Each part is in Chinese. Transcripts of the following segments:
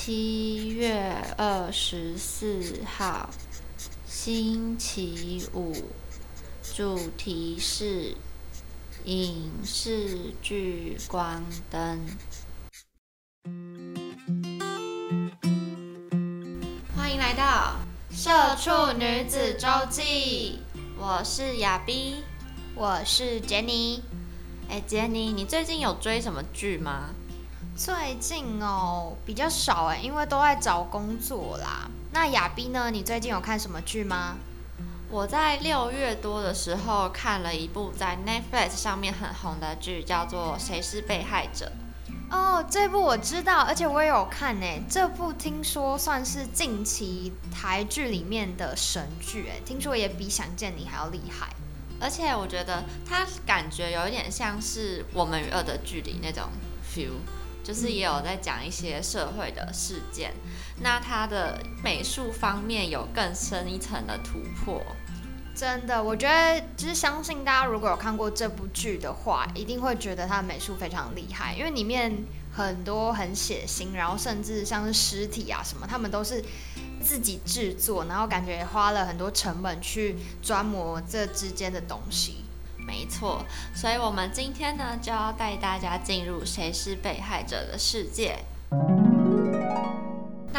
七月二十四号，星期五，主题是影视聚光灯。欢迎来到《社畜女子周记》，我是亚碧，我是杰尼。哎，杰尼，你最近有追什么剧吗？最近哦比较少哎，因为都在找工作啦。那亚斌呢？你最近有看什么剧吗？我在六月多的时候看了一部在 Netflix 上面很红的剧，叫做《谁是被害者》。哦，这部我知道，而且我也有看呢。这部听说算是近期台剧里面的神剧哎，听说也比《想见你》还要厉害。而且我觉得它感觉有一点像是《我们与恶的距离》那种 feel。就是也有在讲一些社会的事件，那它的美术方面有更深一层的突破。真的，我觉得就是相信大家如果有看过这部剧的话，一定会觉得它的美术非常厉害，因为里面很多很血腥，然后甚至像是尸体啊什么，他们都是自己制作，然后感觉花了很多成本去专磨这之间的东西。错，所以我们今天呢就要带大家进入谁是被害者的世界。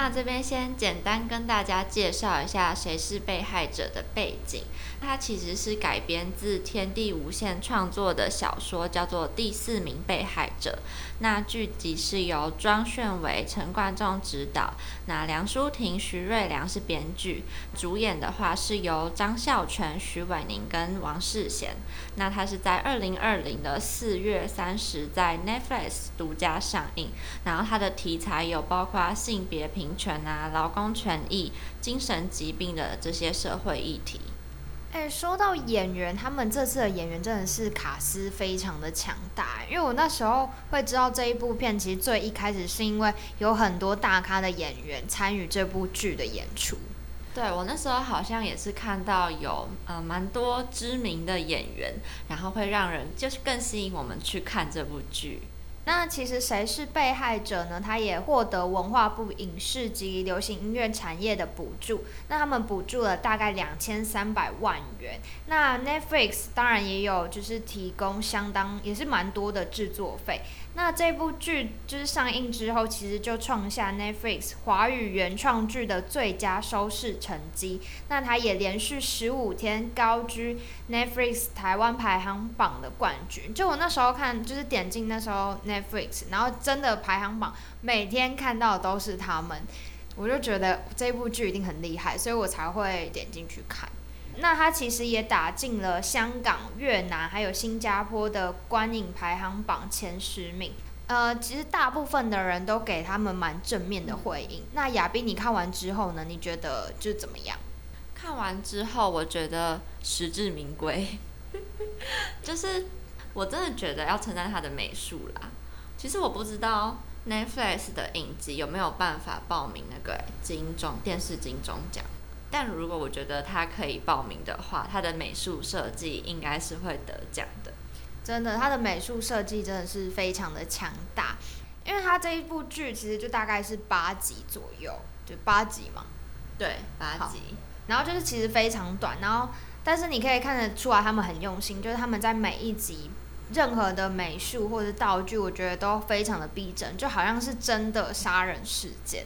那这边先简单跟大家介绍一下谁是被害者的背景。它其实是改编自天地无限创作的小说，叫做《第四名被害者》。那剧集是由庄炫伟、陈冠中执导，那梁淑婷、徐瑞良是编剧，主演的话是由张孝全、徐伟宁跟王世贤。那它是在二零二零的四月三十在 Netflix 独家上映。然后它的题材有包括性别平权啊、劳工权益、精神疾病的这些社会议题。哎，说到演员，他们这次的演员真的是卡斯非常的强大。因为我那时候会知道这一部片，其实最一开始是因为有很多大咖的演员参与这部剧的演出。对我那时候好像也是看到有呃蛮多知名的演员，然后会让人就是更吸引我们去看这部剧。那其实谁是被害者呢？他也获得文化部影视及流行音乐产业的补助，那他们补助了大概两千三百万元。那 Netflix 当然也有，就是提供相当也是蛮多的制作费。那这部剧就是上映之后，其实就创下 Netflix 华语原创剧的最佳收视成绩。那它也连续十五天高居 Netflix 台湾排行榜的冠军。就我那时候看，就是点进那时候 Netflix，然后真的排行榜每天看到的都是他们，我就觉得这部剧一定很厉害，所以我才会点进去看。那它其实也打进了香港、越南还有新加坡的观影排行榜前十名。呃，其实大部分的人都给他们蛮正面的回应。那亚斌，你看完之后呢？你觉得就怎么样？看完之后，我觉得实至名归。就是我真的觉得要称赞他的美术啦。其实我不知道 Netflix 的影集有没有办法报名那个金钟电视金钟奖。但如果我觉得他可以报名的话，他的美术设计应该是会得奖的。真的，他的美术设计真的是非常的强大，因为他这一部剧其实就大概是八集左右，就八集嘛。对，八集。然后就是其实非常短，然后但是你可以看得出来他们很用心，就是他们在每一集任何的美术或者道具，我觉得都非常的逼真，就好像是真的杀人事件。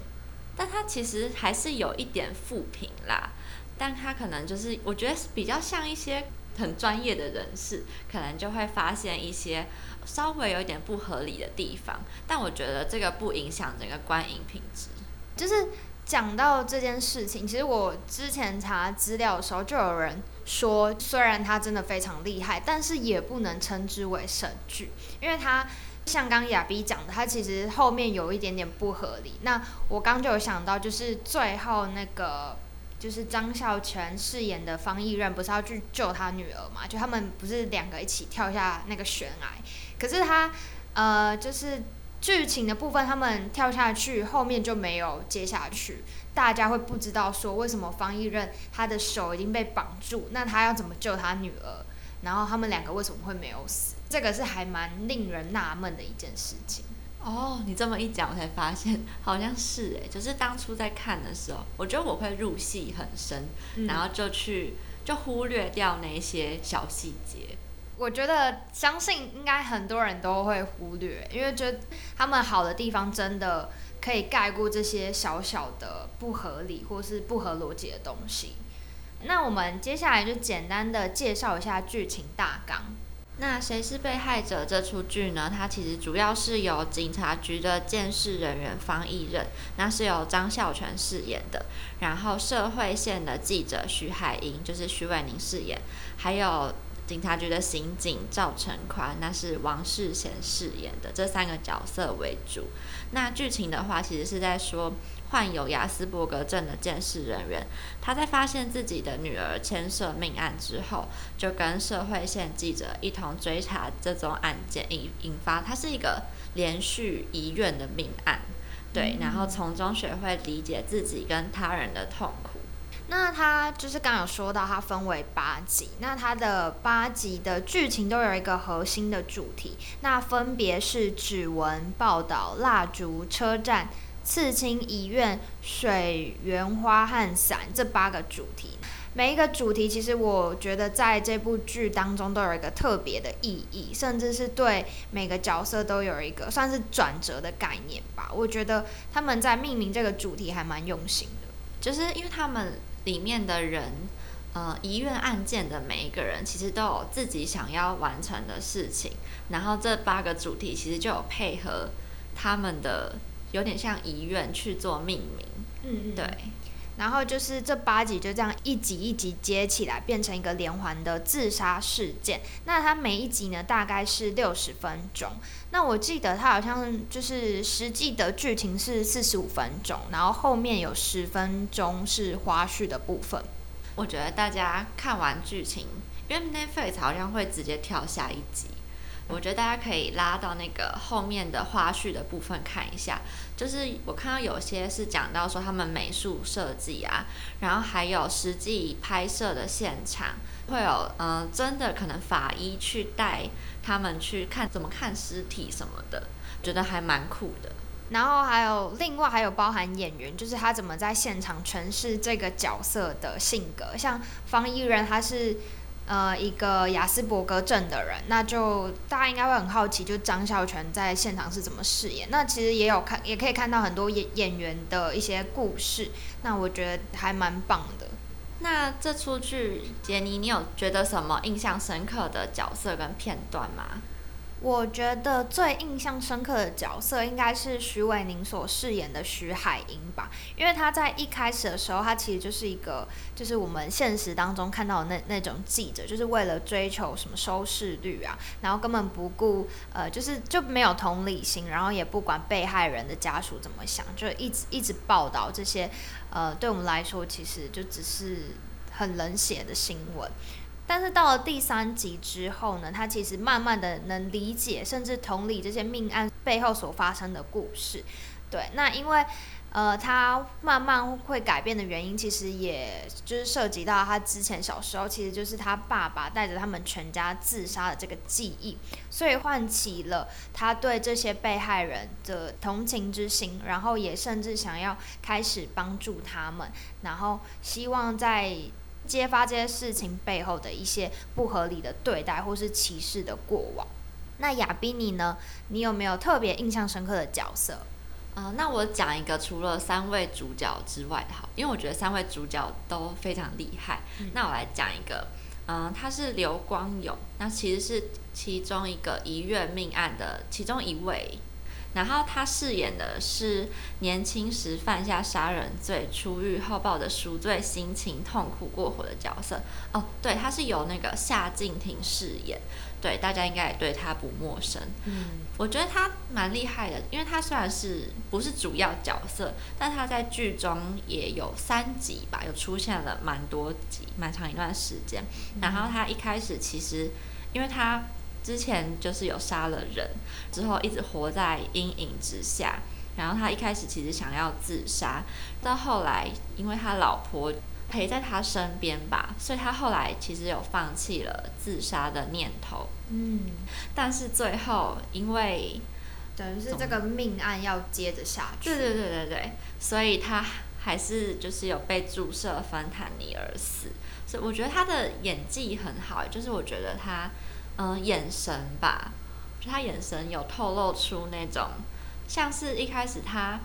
但他其实还是有一点负评啦，但他可能就是我觉得比较像一些很专业的人士，可能就会发现一些稍微有一点不合理的地方，但我觉得这个不影响整个观影品质。就是讲到这件事情，其实我之前查资料的时候，就有人说，虽然他真的非常厉害，但是也不能称之为神剧，因为他像刚亚比讲的，他其实后面有一点点不合理。那我刚就有想到，就是最后那个。就是张孝全饰演的方毅任，不是要去救他女儿嘛？就他们不是两个一起跳下那个悬崖，可是他呃，就是剧情的部分，他们跳下去，后面就没有接下去，大家会不知道说为什么方毅任他的手已经被绑住，那他要怎么救他女儿？然后他们两个为什么会没有死？这个是还蛮令人纳闷的一件事情。哦，你这么一讲，我才发现好像是哎，就是当初在看的时候，我觉得我会入戏很深，然后就去就忽略掉那些小细节。我觉得相信应该很多人都会忽略，因为觉得他们好的地方真的可以盖过这些小小的不合理或是不合逻辑的东西。那我们接下来就简单的介绍一下剧情大纲。那谁是被害者？这出剧呢？它其实主要是由警察局的监视人员方毅任，那是由张孝全饰演的。然后社会线的记者徐海英，就是徐伟宁饰演。还有警察局的刑警赵成宽，那是王世贤饰演的。这三个角色为主。那剧情的话，其实是在说。患有雅斯伯格症的监视人员，他在发现自己的女儿牵涉命案之后，就跟社会线记者一同追查这宗案件，引引发它是一个连续遗愿的命案，对，然后从中学会理解自己跟他人的痛苦。那他就是刚有说到，它分为八集，那它的八集的剧情都有一个核心的主题，那分别是指纹、报道、蜡烛、车站。刺青、遗愿、水源花和伞这八个主题，每一个主题其实我觉得在这部剧当中都有一个特别的意义，甚至是对每个角色都有一个算是转折的概念吧。我觉得他们在命名这个主题还蛮用心的，就是因为他们里面的人，呃，遗愿案件的每一个人其实都有自己想要完成的事情，然后这八个主题其实就有配合他们的。有点像遗愿去做命名，嗯嗯，对。然后就是这八集就这样一集一集接起来，变成一个连环的自杀事件。那它每一集呢，大概是六十分钟。那我记得它好像就是实际的剧情是四十五分钟，然后后面有十分钟是花絮的部分。我觉得大家看完剧情，因为 Netflix 好像会直接跳下一集。我觉得大家可以拉到那个后面的花絮的部分看一下，就是我看到有些是讲到说他们美术设计啊，然后还有实际拍摄的现场，会有嗯真的可能法医去带他们去看怎么看尸体什么的，觉得还蛮酷的。然后还有另外还有包含演员，就是他怎么在现场诠释这个角色的性格，像方一人他是。呃，一个雅斯伯格症的人，那就大家应该会很好奇，就张孝全在现场是怎么饰演。那其实也有看，也可以看到很多演演员的一些故事。那我觉得还蛮棒的。那这出剧，杰尼，你有觉得什么印象深刻的角色跟片段吗？我觉得最印象深刻的角色应该是徐伟宁所饰演的徐海英吧，因为他在一开始的时候，他其实就是一个，就是我们现实当中看到的那那种记者，就是为了追求什么收视率啊，然后根本不顾呃，就是就没有同理心，然后也不管被害人的家属怎么想，就一直一直报道这些，呃，对我们来说其实就只是很冷血的新闻。但是到了第三集之后呢，他其实慢慢的能理解，甚至同理这些命案背后所发生的故事。对，那因为呃，他慢慢会改变的原因，其实也就是涉及到他之前小时候，其实就是他爸爸带着他们全家自杀的这个记忆，所以唤起了他对这些被害人的同情之心，然后也甚至想要开始帮助他们，然后希望在。揭发这些事情背后的一些不合理的对待或是歧视的过往。那亚宾尼呢？你有没有特别印象深刻的角色？呃，那我讲一个除了三位主角之外的好，因为我觉得三位主角都非常厉害。那我来讲一个，嗯、他是刘光勇，那其实是其中一个一月命案的其中一位。然后他饰演的是年轻时犯下杀人罪，出狱后抱着赎罪心情痛苦过活的角色。哦，对，他是由那个夏静婷饰演，对，大家应该也对他不陌生。嗯，我觉得他蛮厉害的，因为他虽然是不是主要角色，但他在剧中也有三集吧，有出现了蛮多集，蛮长一段时间。然后他一开始其实，因为他之前就是有杀了人，之后一直活在阴影之下。然后他一开始其实想要自杀，到后来因为他老婆陪在他身边吧，所以他后来其实有放弃了自杀的念头。嗯，但是最后因为等于是这个命案要接着下去。对对对对对，所以他还是就是有被注射芬坦尼而死。所以我觉得他的演技很好，就是我觉得他嗯、呃眼神吧，就他眼神有透露出那种像是一开始他。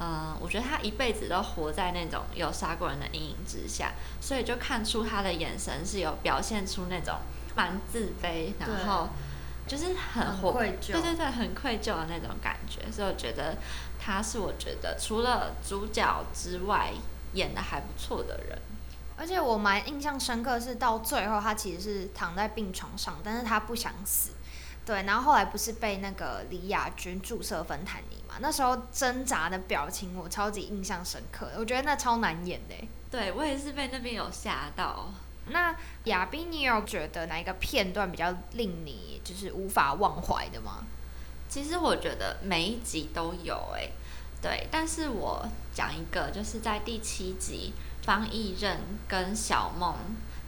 嗯，我觉得他一辈子都活在那种有杀过人的阴影之下，所以就看出他的眼神是有表现出那种蛮自卑，然后就是很愧疚对对对，很愧疚的那种感觉。所以我觉得他是我觉得除了主角之外演的还不错的人。而且我蛮印象深刻是到最后他其实是躺在病床上，但是他不想死。对，然后后来不是被那个李亚军注射芬坦尼嘛？那时候挣扎的表情我超级印象深刻，我觉得那超难演的欸。对我也是被那边有吓到。那亚斌，你有觉得哪一个片段比较令你就是无法忘怀的吗？其实我觉得每一集都有诶、对，但是我讲一个，就是在第七集，方艺任跟小梦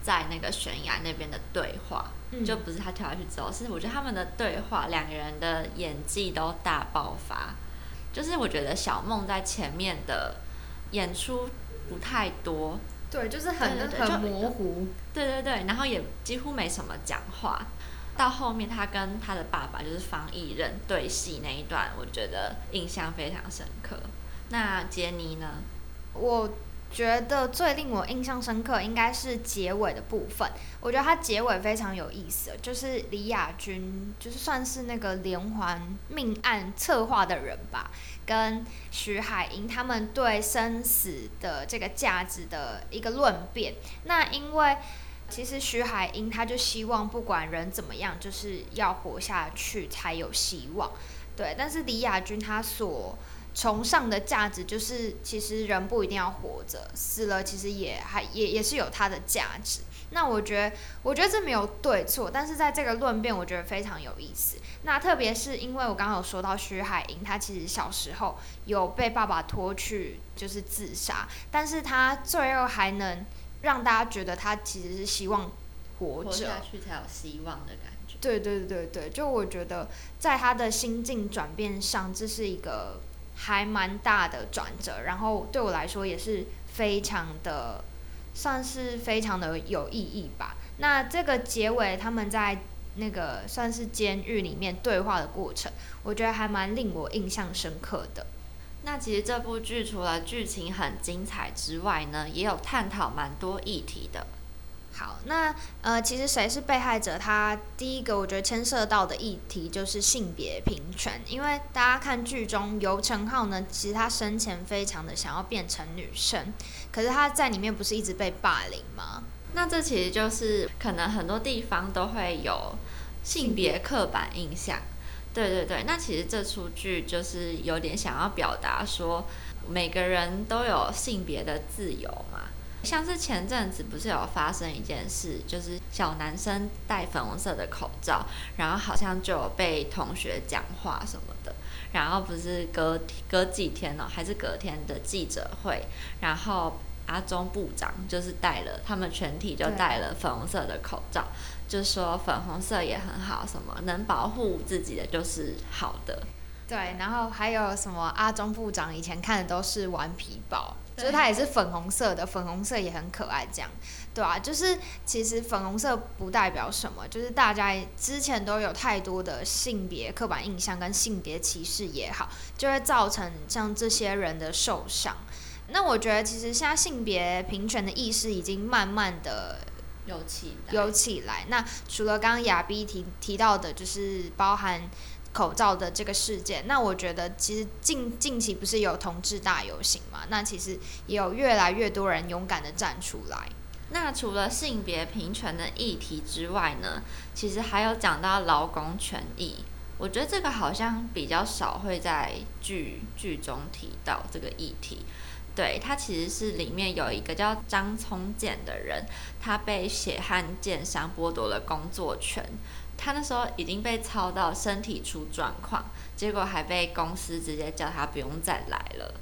在那个悬崖那边的对话，嗯就不是他跳下去之后，是我觉得他们的对话，两个人的演技都大爆发。就是我觉得小梦在前面的演出不太多，对，就是很很模糊。对对对，然后也几乎没什么讲话。到后面他跟他的爸爸就是方艺任对戏那一段，我觉得印象非常深刻。那杰尼呢？我觉得最令我印象深刻应该是结尾的部分。我觉得它结尾非常有意思，就是李亚军，就是算是那个连环命案策划的人吧，跟徐海英他们对生死的这个价值的一个论辩。那因为其实徐海英他就希望不管人怎么样，就是要活下去才有希望。对，但是李亚军他所崇尚的价值就是，其实人不一定要活着，死了其实也还也也是有它的价值。那我觉得，我觉得这没有对错，但是在这个论辩，我觉得非常有意思。那特别是因为我刚刚有说到徐海英，她其实小时候有被爸爸拖去就是自杀，但是她最后还能让大家觉得她其实是希望活着下，去才有希望的感觉。对对对对，就我觉得在他的心境转变上，这是一个还蛮大的转折，然后对我来说也是非常的，算是非常的有意义吧。那这个结尾他们在那个算是监狱里面对话的过程，我觉得还蛮令我印象深刻的。那其实这部剧除了剧情很精彩之外呢，也有探讨蛮多议题的。好，那呃，其实谁是被害者？他第一个我觉得牵涉到的议题就是性别平权，因为大家看剧中游成浩呢，其实他生前非常的想要变成女生，可是他在里面不是一直被霸凌吗？那这其实就是可能很多地方都会有性别刻板印象。对对对，那其实这出剧就是有点想要表达说，每个人都有性别的自由嘛。像是前阵子不是有发生一件事，就是小男生戴粉红色的口罩，然后好像就有被同学讲话什么的，然后不是隔隔几天哦，还是隔天的记者会，然后阿中部长就是戴了，他们全体就对戴了粉红色的口罩，就说粉红色也很好，什么能保护自己的就是好的。对，然后还有什么阿中部长以前看的都是顽皮豹，就是它也是粉红色的，粉红色也很可爱，这样，对啊，就是其实粉红色不代表什么，就是大家之前都有太多的性别刻板印象跟性别歧视也好，就会造成像这些人的受伤。那我觉得其实现在性别平权的意识已经慢慢的有起来，有起来。那除了刚刚亚碧提提到的，就是包含。口罩的这个事件，那我觉得其实近近期不是有同志大游行嘛？那其实也有越来越多人勇敢的站出来。那除了性别平权的议题之外呢，其实还有讲到劳工权益。我觉得这个好像比较少会在剧剧中提到这个议题。对他其实是里面有一个叫张聪健的人，他被血汗剑伤剥夺了工作权。他那时候已经被操到身体出状况，结果还被公司直接叫他不用再来了。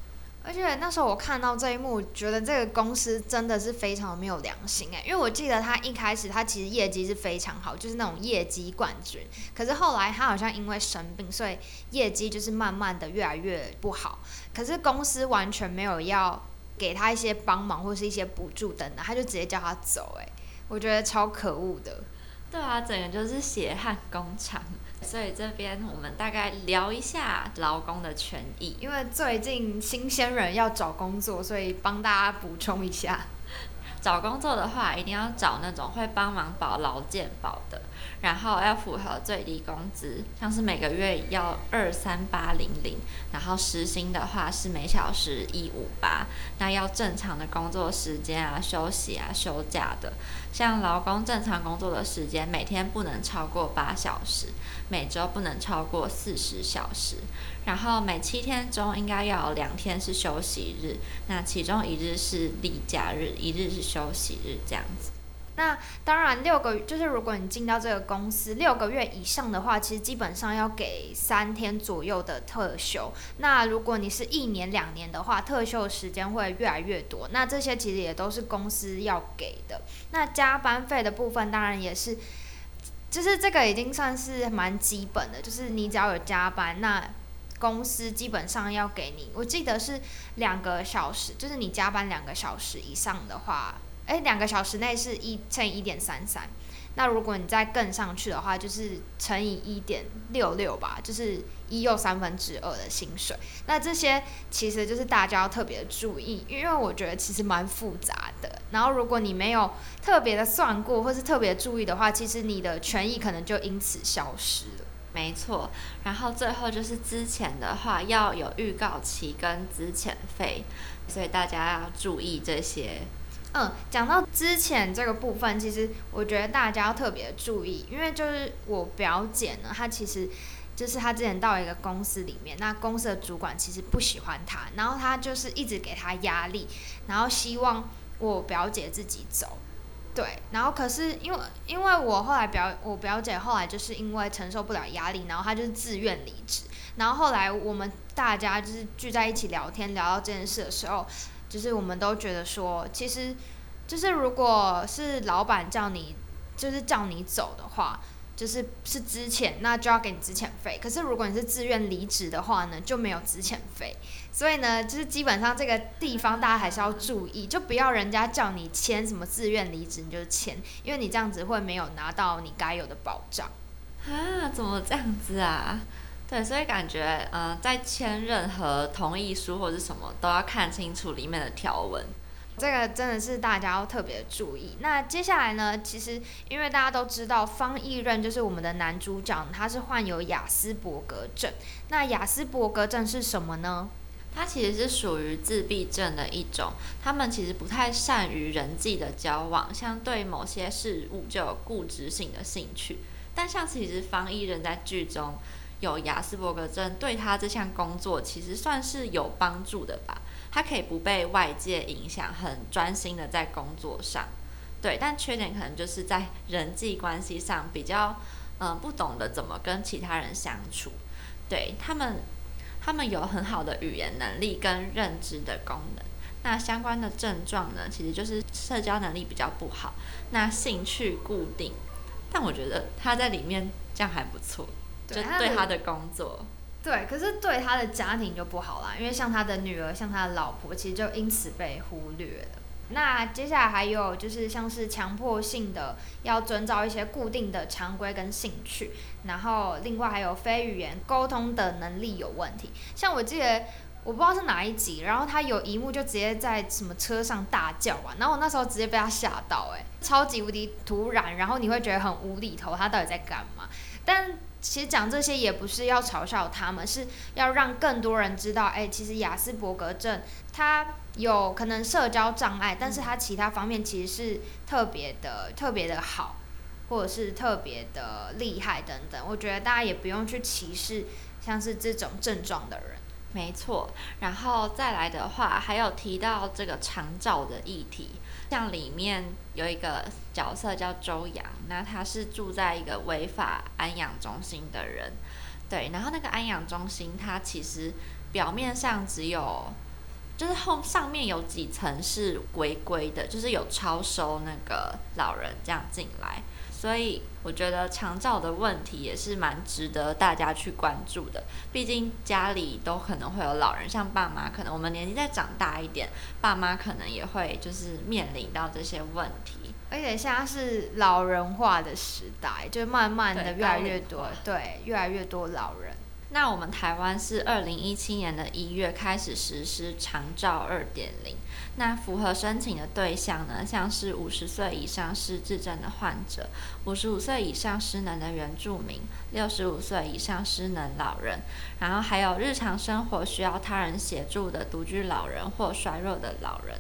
而且那时候我看到这一幕，觉得这个公司真的是非常没有良心哎，因为我记得他一开始他其实业绩是非常好，就是那种业绩冠军。可是后来他好像因为生病，所以业绩就是慢慢的越来越不好。可是公司完全没有要给他一些帮忙或是一些补助等等，他就直接叫他走哎，我觉得超可恶的。对啊，整个就是血汗工厂，所以这边我们大概聊一下劳工的权益。因为最近新鲜人要找工作，所以帮大家补充一下。找工作的话，一定要找那种会帮忙保劳健保的，然后要符合最低工资，像是每个月要二三八零零，然后时薪的话是每小时一五八，那要正常的工作时间啊、休息啊、休假的。像劳工正常工作的时间，每天不能超过八小时，每周不能超过四十小时，然后每七天中应该要有两天是休息日，那其中一日是例假日，一日是休息日，这样子。那当然，六个就是如果你进到这个公司六个月以上的话，其实基本上要给三天左右的特休。那如果你是一年两年的话，特休时间会越来越多。那这些其实也都是公司要给的。那加班费的部分当然也是，就是这个已经算是蛮基本的，就是你只要有加班，那公司基本上要给你。我记得是两个小时，就是你加班两个小时以上的话。哎，两个小时内是一乘以一点三三，那如果你再更上去的话，就是乘以一点六六吧，就是一又三分之二的薪水。那这些其实就是大家要特别注意，因为我觉得其实蛮复杂的。然后如果你没有特别的算过，或是特别注意的话，其实你的权益可能就因此消失了。没错，然后最后就是之前的话要有预告期跟资遣费，所以大家要注意这些。嗯，讲到之前这个部分，其实我觉得大家要特别注意，因为就是我表姐呢，她其实就是她之前到一个公司里面，那公司的主管其实不喜欢她，然后她就是一直给她压力，然后希望我表姐自己走，对，然后可是因为因为我后来表我表姐后来就是因为承受不了压力，然后她就是自愿离职，然后后来我们大家就是聚在一起聊天，聊到这件事的时候。就是我们都觉得说，其实就是如果是老板叫你，就是叫你走的话，就是是资遣，那就要给你资遣费。可是如果你是自愿离职的话呢，就没有资遣费。所以呢，就是基本上这个地方大家还是要注意，就不要人家叫你签什么自愿离职你就签，因为你这样子会没有拿到你该有的保障。啊，怎么这样子啊？对，所以感觉，嗯，在签任何同意书或者什么，都要看清楚里面的条文。这个真的是大家要特别注意。那接下来呢，其实因为大家都知道方毅任就是我们的男主角，他是患有雅斯伯格症。那雅斯伯格症是什么呢？它其实是属于自闭症的一种，他们其实不太善于人际的交往，像对某些事物就有固执性的兴趣。但像其实方毅任在剧中。有雅斯伯格症，对他这项工作其实算是有帮助的吧。他可以不被外界影响，很专心的在工作上。对，但缺点可能就是在人际关系上比较，嗯，不懂得怎么跟其他人相处。对他们，他们有很好的语言能力跟认知的功能。那相关的症状呢，其实就是社交能力比较不好。那兴趣固定，但我觉得他在里面这样还不错。就对他的工作，对，可是对他的家庭就不好啦，因为像他的女儿，像他的老婆，其实就因此被忽略了。那接下来还有就是像是强迫性的要遵照一些固定的常规跟兴趣，然后另外还有非语言沟通的能力有问题。像我记得我不知道是哪一集，然后他有一幕就直接在什么车上大叫啊，然后我那时候直接被他吓到，哎，超级无敌突然，然后你会觉得很无厘头，他到底在干嘛？但其实讲这些也不是要嘲笑他们，是要让更多人知道，哎，其实雅斯伯格症它有可能社交障碍，但是它其他方面其实是特别的、特别的好，或者是特别的厉害等等。我觉得大家也不用去歧视像是这种症状的人。没错，然后再来的话，还有提到这个长照的议题。像里面有一个角色叫周洋，那他是住在一个违法安养中心的人，对，然后那个安养中心它其实表面上只有，就是后上面有几层是违规的，就是有超收那个老人这样进来。所以我觉得长照的问题也是蛮值得大家去关注的。毕竟家里都可能会有老人，像爸妈，可能我们年纪再长大一点，爸妈可能也会就是面临到这些问题。而且现在是老人化的时代，就慢慢的越来越多，对，越来越多老人。那我们台湾是二零一七年的一月开始实施长照二点零。那符合申请的对象呢，像是五十岁以上失智症的患者，五十五岁以上失能的原住民，六十五岁以上失能老人，然后还有日常生活需要他人协助的独居老人或衰弱的老人。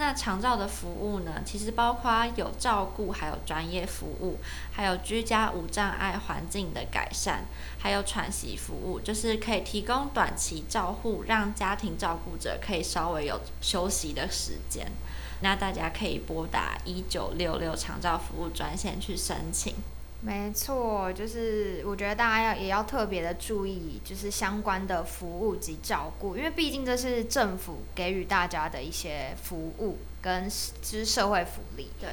那长照的服务呢，其实包括有照顾，还有专业服务，还有居家无障碍环境的改善，还有喘息服务，就是可以提供短期照护，让家庭照顾者可以稍微有休息的时间。那大家可以拨打一九六六长照服务专线去申请。没错，就是我觉得大家要也要特别的注意，就是相关的服务及照顾，因为毕竟这是政府给予大家的一些服务跟就是社会福利。对。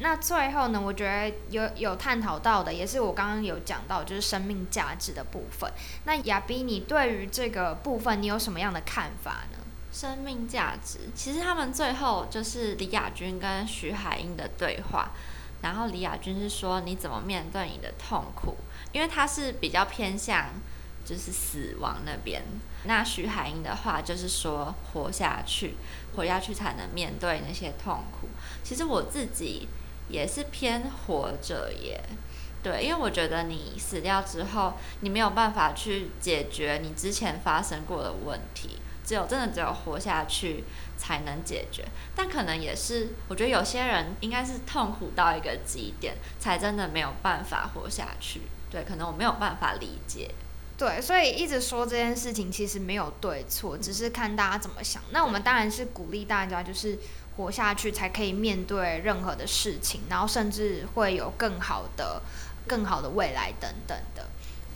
那最后呢，我觉得有有探讨到的，也是我刚刚有讲到，就是生命价值的部分。那亚斌，你对于这个部分，你有什么样的看法呢？生命价值，其实他们最后就是李亚军跟徐海英的对话。然后李亚军是说你怎么面对你的痛苦，因为他是比较偏向就是死亡那边。那徐海英的话就是说活下去，活下去才能面对那些痛苦。其实我自己也是偏活着耶，对，因为我觉得你死掉之后，你没有办法去解决你之前发生过的问题。只有真的只有活下去才能解决，但可能也是，我觉得有些人应该是痛苦到一个极点，才真的没有办法活下去。对，可能我没有办法理解。对，所以一直说这件事情其实没有对错，只是看大家怎么想。那我们当然是鼓励大家，就是活下去才可以面对任何的事情，然后甚至会有更好的、更好的未来等等的。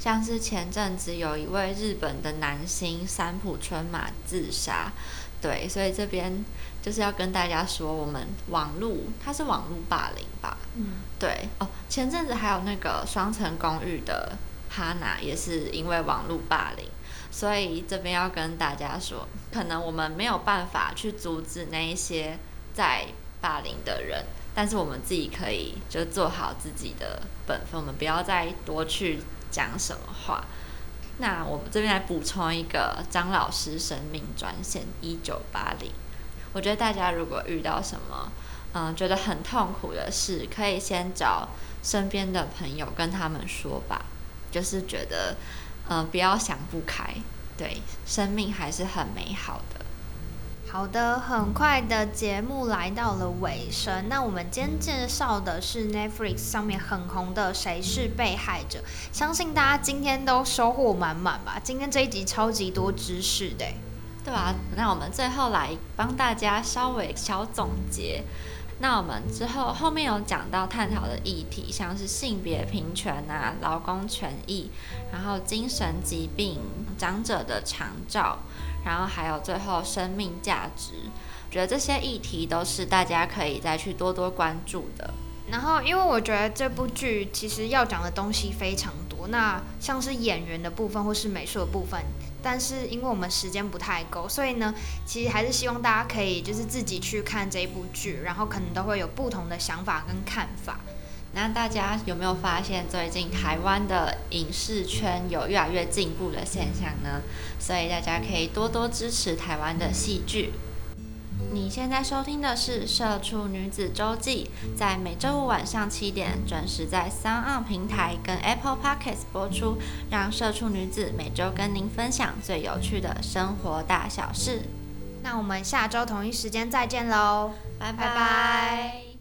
像是前阵子有一位日本的男星三浦春马自杀，对，所以这边就是要跟大家说，我们网络它是网络霸凌吧？嗯，对哦。前阵子还有那个双层公寓的哈娜也是因为网络霸凌，所以这边要跟大家说，可能我们没有办法去阻止那一些在霸凌的人，但是我们自己可以就做好自己的本分，我们不要再多去。讲什么话？那我们这边来补充一个张老师生命专线一九八零。我觉得大家如果遇到什么，嗯，觉得很痛苦的事，可以先找身边的朋友跟他们说吧。就是觉得，嗯，不要想不开，对，生命还是很美好的。好的，很快的节目来到了尾声。那我们今天介绍的是 Netflix 上面很红的《谁是被害者》，相信大家今天都收获满满吧？今天这一集超级多知识的，对吧？那我们最后来帮大家稍微小总结。那我们之后后面有讲到探讨的议题，像是性别平权啊、劳工权益，然后精神疾病、长者的长照。然后还有最后生命价值，觉得这些议题都是大家可以再去多多关注的。然后，因为我觉得这部剧其实要讲的东西非常多。那像是演员的部分或是美术的部分，但是因为我们时间不太够，所以呢，其实还是希望大家可以就是自己去看这一部剧，然后可能都会有不同的想法跟看法。那大家有没有发现最近台湾的影视圈有越来越进步的现象呢？所以大家可以多多支持台湾的戏剧。你现在收听的是《社畜女子周记》，在每周五晚上七点准时在 Sound 平台跟 Apple Podcasts 播出，让社畜女子每周跟您分享最有趣的生活大小事。那我们下周同一时间再见喽，拜拜。